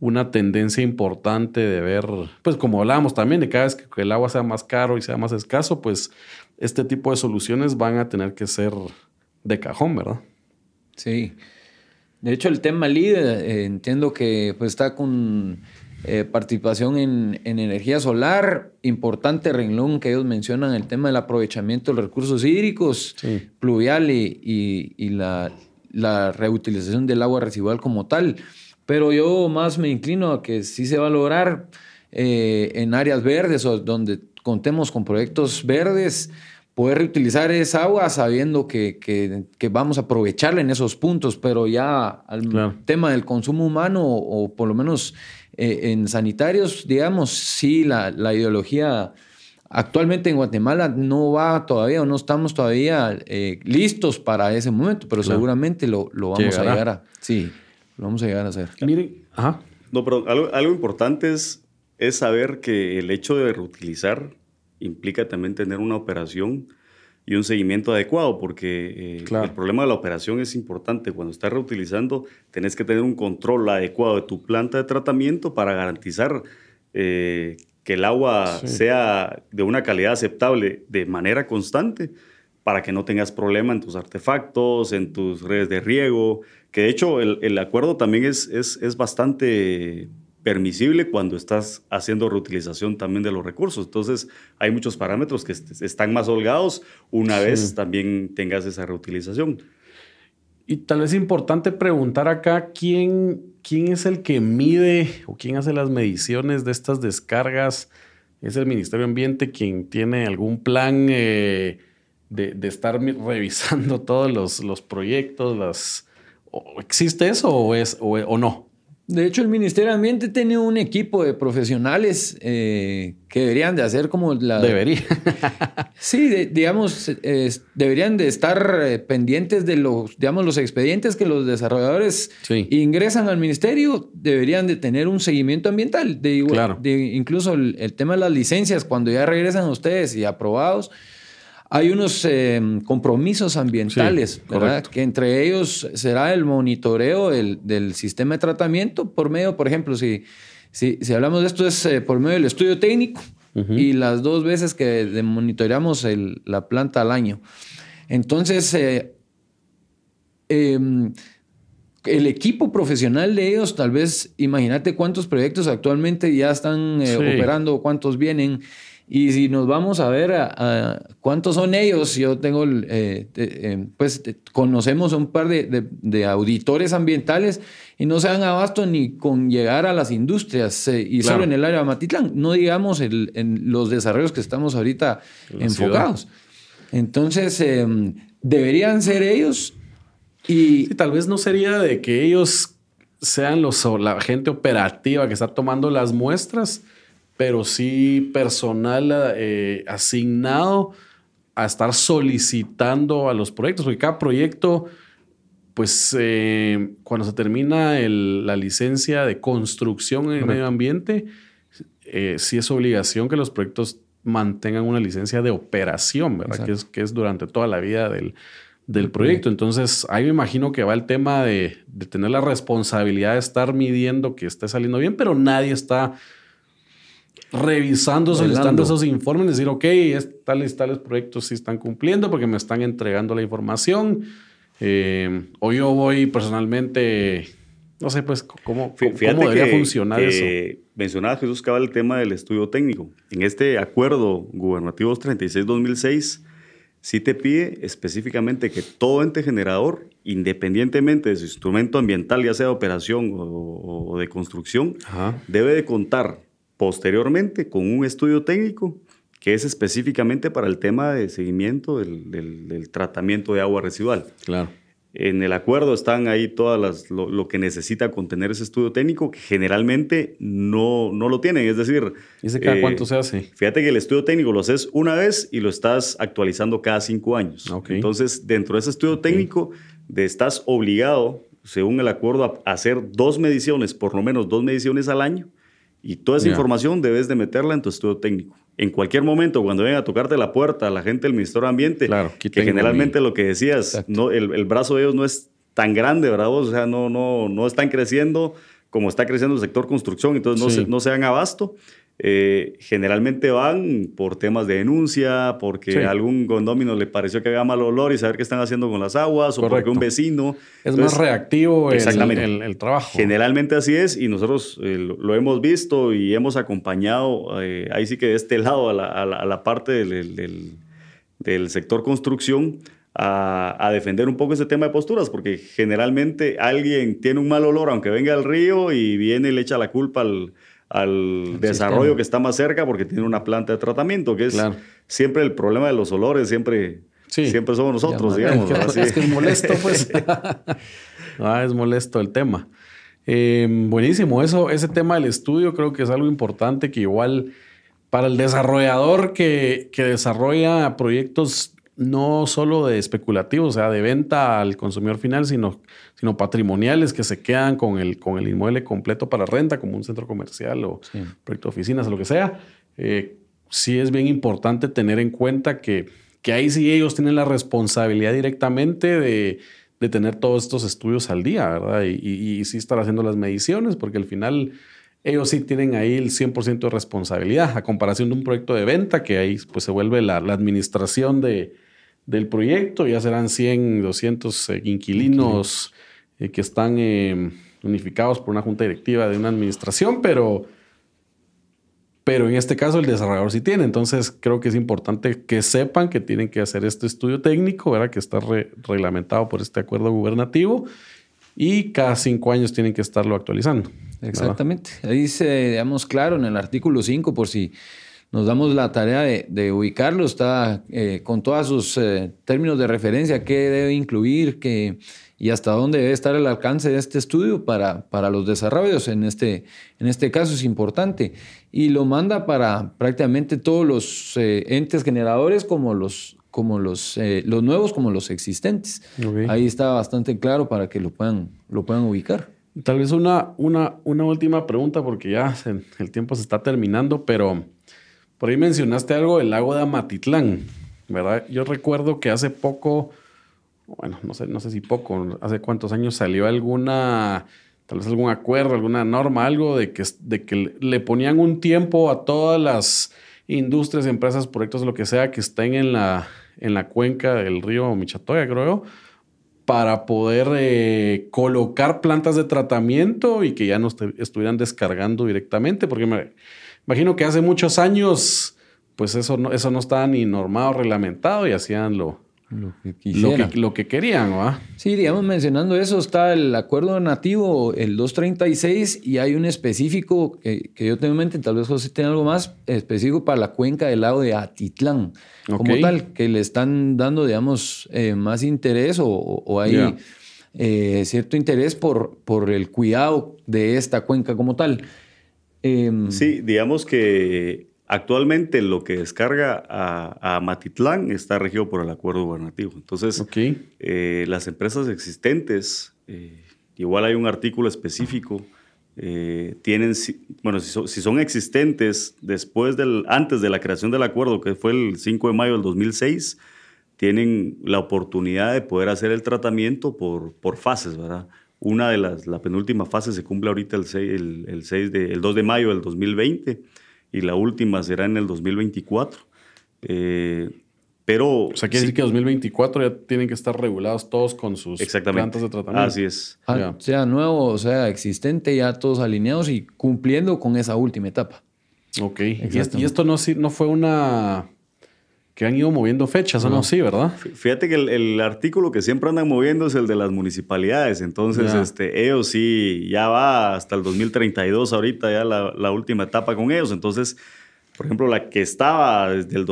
una tendencia importante de ver, pues como hablábamos también, de cada vez que el agua sea más caro y sea más escaso, pues este tipo de soluciones van a tener que ser de cajón, ¿verdad? Sí. De hecho, el tema LID eh, entiendo que pues, está con eh, participación en, energía solar, importante renglón que ellos mencionan, el tema del aprovechamiento de los recursos hídricos, pluvial y, la, reutilización del agua residual como tal. Pero yo más me inclino a que sí se va a lograr eh, en áreas verdes o donde contemos con proyectos verdes, poder reutilizar esa agua sabiendo que, vamos a aprovecharla en esos puntos, pero ya al tema del consumo humano o por lo menos eh, en sanitarios, digamos, sí, la, ideología actualmente en Guatemala no va todavía o no estamos todavía eh, listos para ese momento, pero seguramente lo, vamos a llegar a. Sí, lo vamos a llegar a hacer. Miren, ajá. No, pero algo, importante es, es saber que el hecho de reutilizar implica también tener una operación y un seguimiento adecuado, porque eh, el problema de la operación es importante. Cuando estás reutilizando, tenés que tener un control adecuado de tu planta de tratamiento para garantizar eh, que el agua sea de una calidad aceptable de manera constante para que no tengas problema en tus artefactos, en tus redes de riego, que de hecho el, el acuerdo también es, es, es bastante permisible cuando estás haciendo reutilización también de los recursos. Entonces, hay muchos parámetros que están más holgados una vez también tengas esa reutilización. Y tal vez es importante preguntar acá quién, quién es el que mide o quién hace las mediciones de estas descargas. ¿Es el Ministerio de Ambiente quien tiene algún plan eh, de, estar revisando todos los, los proyectos? Las, ¿Existe eso o, es, o no? De hecho, el Ministerio de Ambiente tiene un equipo de profesionales eh, que deberían de hacer como la... Debería. sí, digamos, deberían de estar eh, pendientes de los, digamos, los expedientes que los desarrolladores ingresan al ministerio, deberían de tener un seguimiento ambiental. De, claro. incluso el, el, tema de las licencias, cuando ya regresan ustedes y aprobados, hay unos em, compromisos ambientales, ¿verdad? Que entre ellos será el monitoreo del, sistema de tratamiento por medio, por ejemplo, si, si, hablamos de esto es eh, por medio del estudio técnico y las dos veces que monitoreamos la planta al año. Entonces, eh, em, el equipo profesional de ellos, tal vez, imagínate cuántos proyectos actualmente ya están eh, operando, cuántos vienen. Y si nos vamos a ver a, cuántos son ellos, yo tengo, eh, eh, pues conocemos un par de, auditores ambientales y no se dan abasto ni con llegar a las industrias y solo en el área de Matitlán, no digamos en los desarrollos que estamos ahorita enfocados. Entonces, em, deberían ser ellos y tal vez no sería de que ellos sean los, la gente operativa que está tomando las muestras, pero sí personal eh, asignado a estar solicitando a los proyectos, porque cada proyecto, pues eh, cuando se termina la licencia de construcción en el medio ambiente, eh, sí es obligación que los proyectos mantengan una licencia de operación, ¿verdad? Que es, que es durante toda la vida del, del proyecto. Entonces, ahí me imagino que va el tema de, tener la responsabilidad de estar midiendo que esté saliendo bien, pero nadie está revisando, solicitando esos informes, decir, ok, tales, tales proyectos sí están cumpliendo porque me están entregando la información. Eh, o yo voy personalmente, no sé, pues, cómo, cómo debería funcionar eso. Mencionaba Jesús Cabal el tema del estudio técnico. En este acuerdo gubernativo 36-2006, sí te pide específicamente que todo ente generador, independientemente de su instrumento ambiental, ya sea de operación o, de construcción, debe de contar posteriormente con un estudio técnico que es específicamente para el tema de seguimiento del, del tratamiento de agua residual. Claro. En el acuerdo están ahí todas lo, que necesita contener ese estudio técnico, que generalmente no, no lo tienen. Es decir, ¿Dice cada eh, cuánto se hace? Fíjate que el estudio técnico lo haces una vez y lo estás actualizando cada cinco años. Entonces, dentro de ese estudio técnico, de, estás obligado, según el acuerdo, a hacer dos mediciones, por lo menos dos mediciones al año, y toda esa información debes de meterla en tu estudio técnico en cualquier momento, cuando venga a tocarte la puerta la gente del Ministerio de Ambiente, claro, que generalmente lo que decías, no, el, brazo de ellos no es tan grande, ¿verdad? O sea, no, no, no están creciendo como está creciendo el sector construcción, entonces no, se, no se dan abasto. Eh, generalmente van por temas de denuncia, porque algún condomino le pareció que haga mal olor y saber qué están haciendo con las aguas, o porque un vecino. Es más reactivo el, el, trabajo. Generalmente así es, y nosotros eh, lo, hemos visto y hemos acompañado, eh, ahí sí que de este lado, a la, a la, parte del, del, del, sector construcción. A, a, defender un poco ese tema de posturas, porque generalmente alguien tiene un mal olor, aunque venga al río, y viene y le echa la culpa al, al desarrollo que está más cerca porque tiene una planta de tratamiento, que es siempre el problema de los olores, siempre, siempre somos nosotros, digamos. Es que, es molesto, pues. ah, es molesto el tema. Em, buenísimo, eso, ese tema del estudio creo que es algo importante que igual para el desarrollador que, que desarrolla proyectos no solo de especulativos, o sea, de venta al consumidor final, sino, sino patrimoniales que se quedan con el, con el inmueble completo para renta, como un centro comercial o proyecto de oficinas o lo que sea. Eh, sí es bien importante tener en cuenta que, que ahí sí ellos tienen la responsabilidad directamente de, de tener todos estos estudios al día, ¿verdad? Y, y, sí estar haciendo las mediciones, porque al final ellos sí tienen ahí el 100% de responsabilidad, a comparación de un proyecto de venta, que ahí pues se vuelve la, la administración de, del proyecto. Ya serán 100, 200 eh, inquilinos eh, que están eh, unificados por una junta directiva de una administración, pero, pero en este caso el desarrollador sí tiene. Entonces creo que es importante que sepan que tienen que hacer este estudio técnico, ¿verdad? que está reglamentado por este acuerdo gubernativo y cada cinco años tienen que estarlo actualizando. Exactamente. Ahí dice, digamos, claro en el artículo 5, por si nos damos la tarea de, ubicarlo, está eh, con todos sus eh, términos de referencia, qué debe incluir qué, y hasta dónde debe estar el alcance de este estudio para, para los desarrollos. En este, en este caso es importante. Y lo manda para prácticamente todos los eh, entes generadores como los, como los, los nuevos como los existentes. Ahí está bastante claro para que lo puedan, lo puedan ubicar. Tal vez una, una, una última pregunta porque ya el tiempo se está terminando, pero... Por ahí mencionaste algo del lago de Amatitlán, ¿verdad? Yo recuerdo que hace poco, bueno, no sé, no sé si poco, hace cuántos años salió alguna, tal vez algún acuerdo, alguna norma, algo de que, de que le ponían un tiempo a todas las industrias, empresas, proyectos, lo que sea, que estén en la, en la cuenca del río Michatoya, creo para poder eh, colocar plantas de tratamiento y que ya no estuvieran descargando directamente, porque me imagino que hace muchos años, pues eso no, eso no estaba ni normado, reglamentado y hacían lo, lo que lo que, lo que querían, ¿va? Sí, digamos, mencionando eso, está el acuerdo nativo, el 236, y hay un específico que, que yo tengo en mente, tal vez José tiene algo más específico para la cuenca del lago de Atitlán, como tal, que le están dando, digamos, eh, más interés o, o- hay eh, cierto interés por, por el cuidado de esta cuenca como tal. Em, Sí, digamos que actualmente lo que descarga a, a Matitlán está regido por el acuerdo gubernativo. Entonces, eh, las empresas existentes, eh, igual hay un artículo específico, eh, tienen, si- bueno, si, son- si son existentes después del, antes de la creación del acuerdo, que fue el 5 de mayo del 2006, tienen la oportunidad de poder hacer el tratamiento por, por fases, ¿verdad? Una de las, la penúltima fase se cumple ahorita el 6, el, el 6 de, el 2 de mayo del 2020 y la última será en el 2024. Eh, pero... O sea, quiere sí, decir que 2024 ya tienen que estar regulados todos con sus Exactamente. plantas de tratamiento. Así es. ah, sea nuevo o sea existente, ya todos alineados y cumpliendo con esa última etapa. Ok. Y esto, Exacto. y esto no, sí- no fue una... que han ido moviendo fechas, ¿o no? Sí, ¿verdad? Fíjate que el, el artículo que siempre andan moviendo es el de las municipalidades. Entonces, Ya. este, ellos sí, ya va hasta el 2032 ahorita, ya la, la última etapa con ellos. Entonces, por ejemplo, la que estaba desde el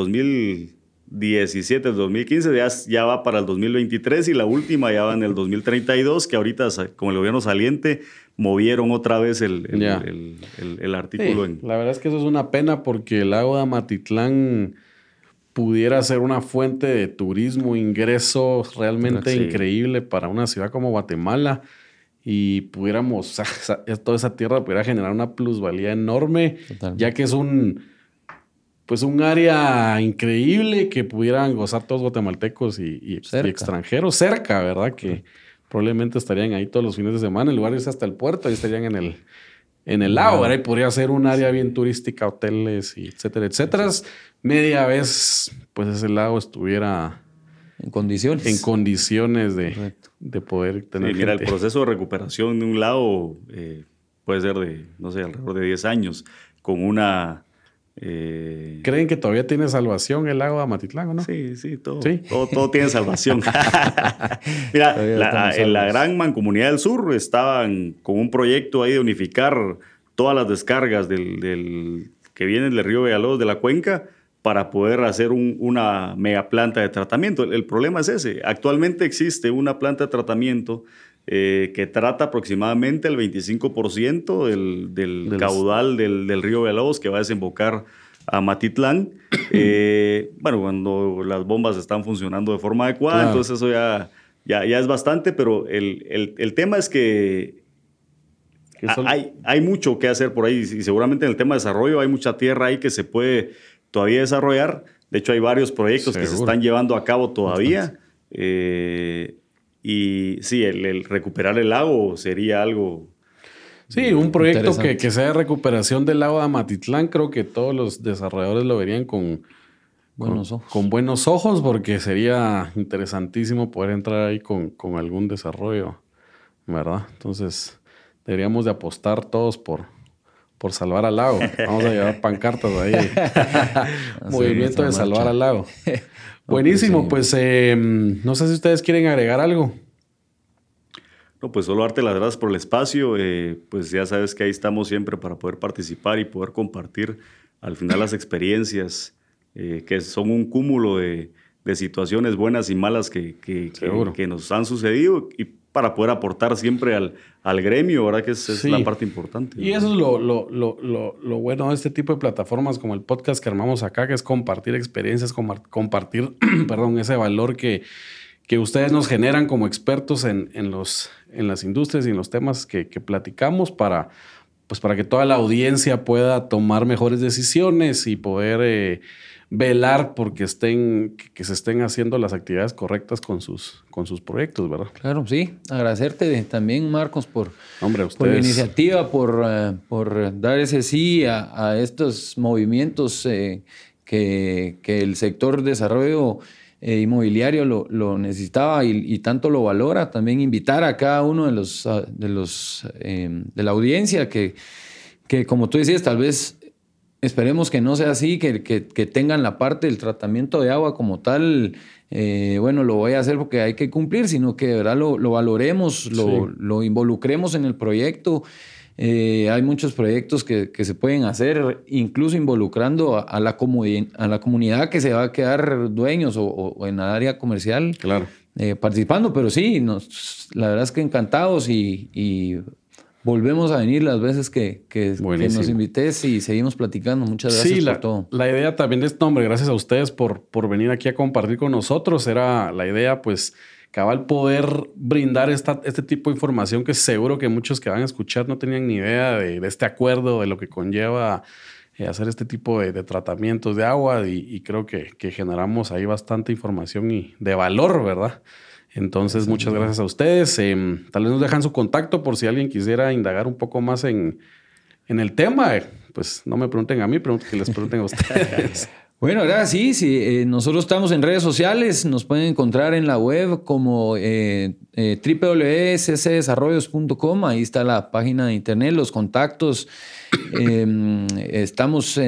2017, el 2015, ya, ya va para el 2023 y la última ya va en el 2032, que ahorita con el gobierno saliente movieron otra vez el, el- el- el- el artículo. Sí, en, La verdad es que eso es una pena porque el lago de Amatitlán pudiera ser una fuente de turismo, ingreso realmente Sí. increíble para una ciudad como Guatemala y pudiéramos, toda esa tierra pudiera generar una plusvalía enorme, Totalmente. ya que es un, pues un área increíble que pudieran gozar todos guatemaltecos y, y- y Cerca. extranjeros cerca, ¿verdad? Que probablemente estarían ahí todos los fines de semana, en lugar de irse hasta el puerto, ahí estarían en el, en el lago, ¿verdad? Y podría ser un área bien turística, hoteles, y etcétera, etcétera. Media vez, pues ese lago estuviera En condiciones. en condiciones de, de poder Sí, tener mira, el proceso de recuperación de un lado eh, puede ser de, no sé, alrededor de 10 años, con una... eh, ¿Creen que todavía tiene salvación el lago de Amatitlán o no? Sí, sí, todo, Sí. todo, todo tiene salvación. Mira, la- en la gran mancomunidad del sur estaban con un proyecto ahí de unificar todas las descargas del, del- que vienen del río Villalobos de la cuenca para poder hacer un- una mega planta de tratamiento. El, el problema es ese. Actualmente existe una planta de tratamiento eh, que trata aproximadamente el 25% del, caudal del, del río Villalobos que va a desembocar a Matitlán. Eh, bueno, cuando las bombas están funcionando de forma adecuada, Claro. entonces eso ya, ya, ya es bastante, pero el, el- el tema es que son- hay, hay mucho que hacer por ahí y seguramente en el tema de desarrollo hay mucha tierra ahí que se puede todavía desarrollar. De hecho, hay varios proyectos que se están llevando a cabo todavía. Eh, y sí, el, el recuperar el lago sería algo... Sí, un proyecto que, que sea de recuperación del lago de Amatitlán, creo que todos los desarrolladores lo verían con, Buenos con, ojos. con buenos ojos, porque sería interesantísimo poder entrar ahí con, con algún desarrollo, ¿verdad? Entonces, deberíamos de apostar todos por, por salvar al lago. Vamos a llevar pancartas ahí. Movimiento de salvar al lago. Buenísimo, sí. pues eh, no sé si ustedes quieren agregar algo. No, pues solo darte las gracias por el espacio. eh, pues ya sabes que ahí estamos siempre para poder participar y poder compartir al final las experiencias, eh, que son un cúmulo de, de situaciones buenas y malas que, que- que- nos han sucedido y para poder aportar siempre al, al gremio, ¿verdad? Que es, es Sí. la parte importante. Y eso es lo, lo, lo, lo, bueno de este tipo de plataformas como el podcast que armamos acá, que es compartir experiencias, compartir, perdón, ese valor que, que ustedes nos generan como expertos en, en, los, en las industrias y en los temas que, que platicamos para, pues para que toda la audiencia pueda tomar mejores decisiones y poder eh, velar porque estén, que, se estén haciendo las actividades correctas con sus, con sus proyectos, ¿verdad? Claro, sí. Agradecerte también, Marcos, por, Hombre, por la iniciativa, por, eh, por dar ese sí a, a estos movimientos eh, que, que el sector desarrollo eh, inmobiliario lo, necesitaba y, tanto lo valora. También invitar a cada uno de los, de, los de la audiencia que, que, como tú decías, tal vez esperemos que no sea así, que, que, tengan la parte del tratamiento de agua como tal. Eh, bueno, lo voy a hacer porque hay que cumplir, sino que de verdad lo, valoremos, lo, lo involucremos en el proyecto. Eh, hay muchos proyectos que, se pueden hacer, incluso involucrando a, la, a la comunidad que se va a quedar dueños o, en la área comercial claro. Eh, participando. Pero sí, nos, la verdad es que encantados y, volvemos a venir las veces que, que, nos invites y seguimos platicando. Muchas gracias por todo. La idea también de este nombre, gracias a ustedes por, por venir aquí a compartir con nosotros. Era la idea, pues cabal poder brindar esta, este tipo de información que seguro que muchos que van a escuchar no tenían ni idea de, este acuerdo, de lo que conlleva eh, hacer este tipo de, tratamientos de agua y, creo que, generamos ahí bastante información y de valor, ¿verdad? Entonces, muchas gracias a ustedes. Em, tal vez nos dejan su contacto por si alguien quisiera indagar un poco más en, en el tema. pues no me pregunten a mí, pregunten que les pregunten a ustedes. Bueno, ahora sí, sí eh, nosotros estamos en redes sociales, nos pueden encontrar en la web como eh, eh ahí está la página de internet, los contactos, em, estamos,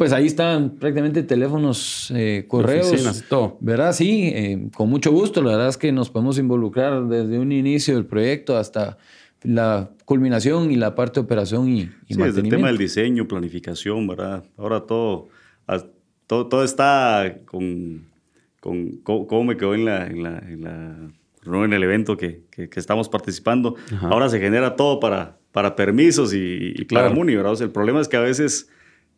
pues ahí están prácticamente teléfonos, eh, correos, todo. ¿verdad? Sí, con mucho gusto, la verdad es que nos podemos involucrar desde un inicio del proyecto hasta la culminación y la parte de operación y, y sí, desde el tema del diseño, planificación, ¿verdad? Ahora todo todo, todo está con, con cómo, me quedó en la, en la, en la en el evento que, que, estamos participando. Ahora se genera todo para, para permisos y, y para MUNI, ¿verdad? el problema es que a veces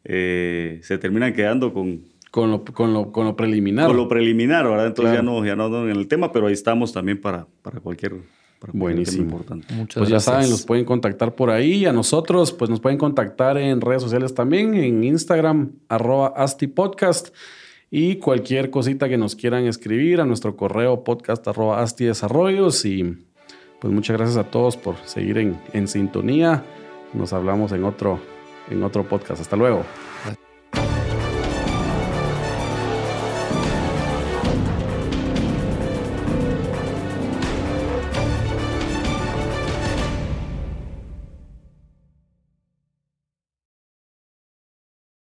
eh, se terminan quedando con, con lo, con, lo, con lo, preliminar. Con lo preliminar, ¿verdad? Entonces ya, no, ya no en el tema, pero ahí estamos también para, para cualquier Buenísimo. Importante. Muchas pues ya saben, los pueden contactar por ahí. A nosotros, pues nos pueden contactar en redes sociales también, en Instagram, arroba astipodcast. Y cualquier cosita que nos quieran escribir a nuestro correo podcast arroba astidesarrollos. Y pues muchas gracias a todos por seguir en, en sintonía. Nos hablamos en otro, en otro podcast. Hasta luego.